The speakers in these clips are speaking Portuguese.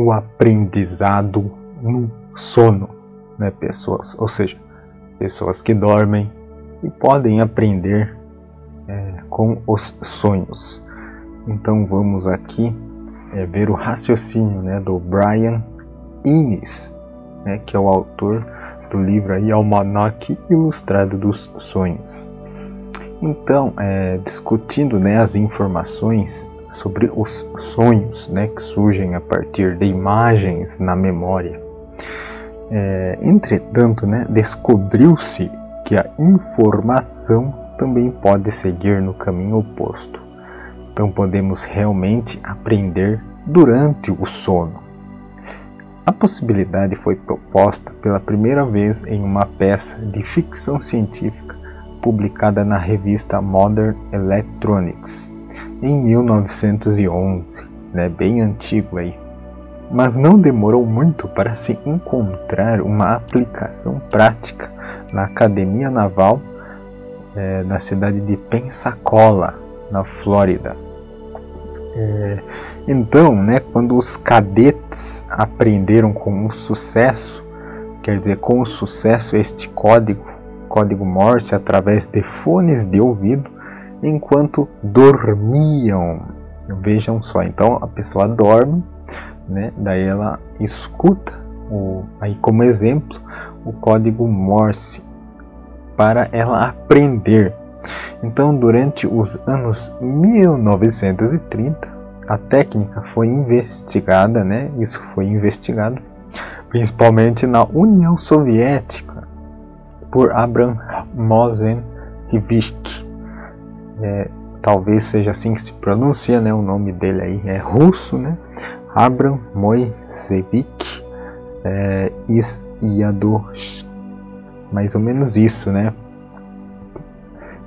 o aprendizado no sono, né, pessoas, ou seja, pessoas que dormem e podem aprender é, com os sonhos. Então vamos aqui é, ver o raciocínio né, do Brian Innes, né, que é o autor do livro aí, Almanac Ilustrado dos Sonhos. Então, é, discutindo né, as informações sobre os sonhos né, que surgem a partir de imagens na memória. É, entretanto, né, descobriu-se que a informação também pode seguir no caminho oposto. Então, podemos realmente aprender durante o sono. A possibilidade foi proposta pela primeira vez em uma peça de ficção científica publicada na revista Modern Electronics em 1911, né, bem antigo aí. Mas não demorou muito para se encontrar uma aplicação prática na Academia Naval é, na cidade de Pensacola, na Flórida. É, então, né, quando os cadetes aprenderam com o sucesso, quer dizer, com o sucesso este código, código Morse através de fones de ouvido, enquanto dormiam. Vejam só, então a pessoa dorme, né, daí ela escuta, o, aí como exemplo, o código Morse para ela aprender então, durante os anos 1930, a técnica foi investigada, né? Isso foi investigado principalmente na União Soviética por Abram Mosenevich. É, talvez seja assim que se pronuncia, né? O nome dele aí é russo, né? Abram Moisevich é, mais ou menos isso, né?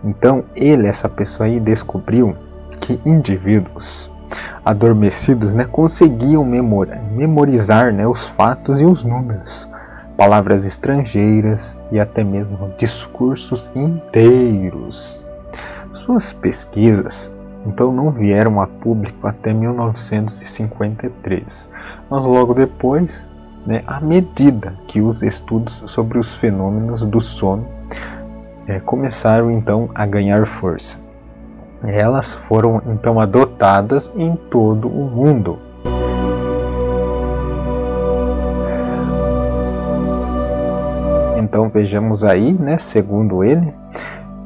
Então ele, essa pessoa aí, descobriu que indivíduos adormecidos né, conseguiam memorizar né, os fatos e os números, palavras estrangeiras e até mesmo discursos inteiros. Suas pesquisas então não vieram a público até 1953, mas logo depois, né, à medida que os estudos sobre os fenômenos do sono é, começaram então a ganhar força. Elas foram então adotadas em todo o mundo. Então vejamos aí, né, segundo ele,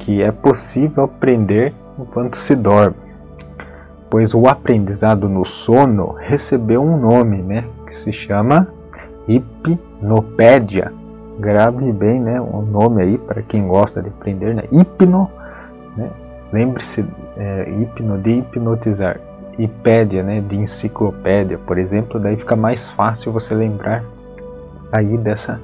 que é possível aprender enquanto se dorme, pois o aprendizado no sono recebeu um nome, né, que se chama hipnopédia grave bem né, o nome aí para quem gosta de aprender, né? Hipno, né? lembre-se, é, hipno de hipnotizar, hipédia, né, de enciclopédia, por exemplo, daí fica mais fácil você lembrar aí dessa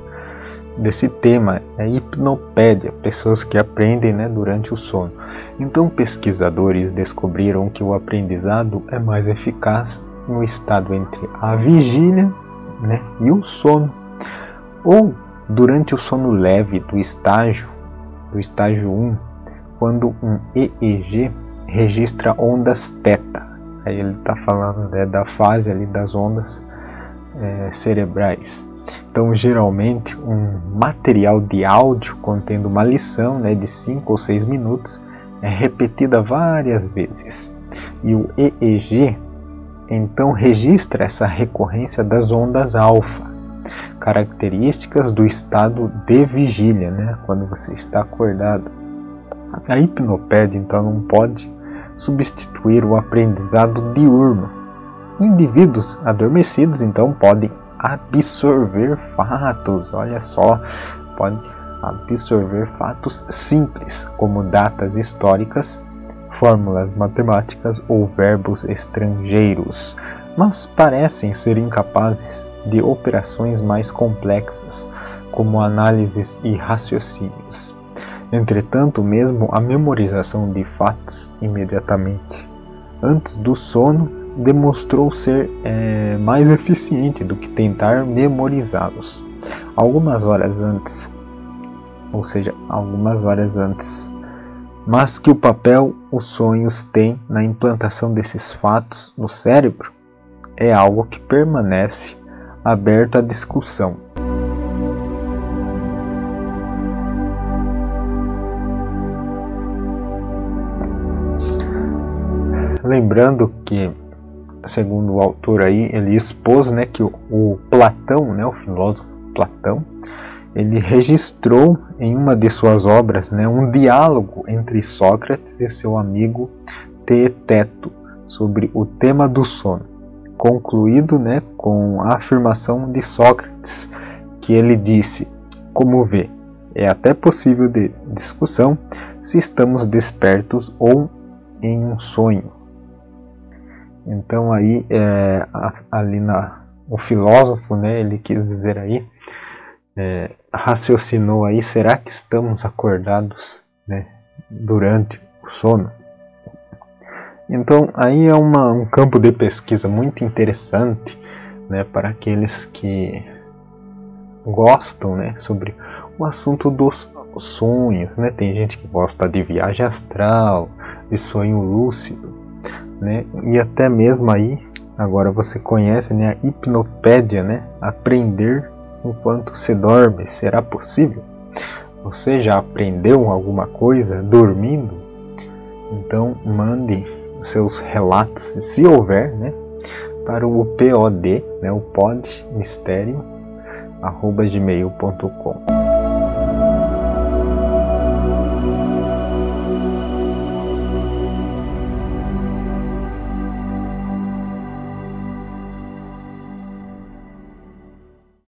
desse tema, é hipnopédia, pessoas que aprendem né, durante o sono. Então, pesquisadores descobriram que o aprendizado é mais eficaz no estado entre a vigília né, e o sono, ou Durante o sono leve do estágio, do estágio 1, quando um EEG registra ondas θ, aí ele está falando né, da fase ali das ondas é, cerebrais. Então, geralmente, um material de áudio contendo uma lição né, de 5 ou 6 minutos é repetida várias vezes. E o EEG então registra essa recorrência das ondas alfa características do estado de vigília, né? quando você está acordado. A hipnopédia então não pode substituir o aprendizado diurno. Indivíduos adormecidos então podem absorver fatos, olha só, podem absorver fatos simples, como datas históricas, fórmulas matemáticas ou verbos estrangeiros, mas parecem ser incapazes de operações mais complexas, como análises e raciocínios. Entretanto, mesmo a memorização de fatos imediatamente antes do sono demonstrou ser é, mais eficiente do que tentar memorizá-los algumas horas antes, ou seja, algumas horas antes. Mas que o papel os sonhos têm na implantação desses fatos no cérebro é algo que permanece aberto à discussão. Lembrando que, segundo o autor aí, ele expôs né, que o, o Platão, né, o filósofo Platão, ele registrou em uma de suas obras né, um diálogo entre Sócrates e seu amigo Teeteto sobre o tema do sono, concluído né, com a afirmação de Sócrates, que ele disse: Como vê, é até possível de discussão se estamos despertos ou em um sonho. Então aí é, ali na, o filósofo, né, ele quis dizer aí, é, raciocinou aí, será que estamos acordados né, durante o sono? Então aí é uma, um campo de pesquisa muito interessante né, para aqueles que gostam né, sobre o assunto dos sonhos. Né? Tem gente que gosta de viagem astral, de sonho lúcido né? E até mesmo aí, agora você conhece né, a hipnopédia, né? Aprender enquanto se dorme, será possível? Você já aprendeu alguma coisa dormindo? Então mande seus relatos, se houver, né, para o POD, né, o pod mistério, arroba gmail.com.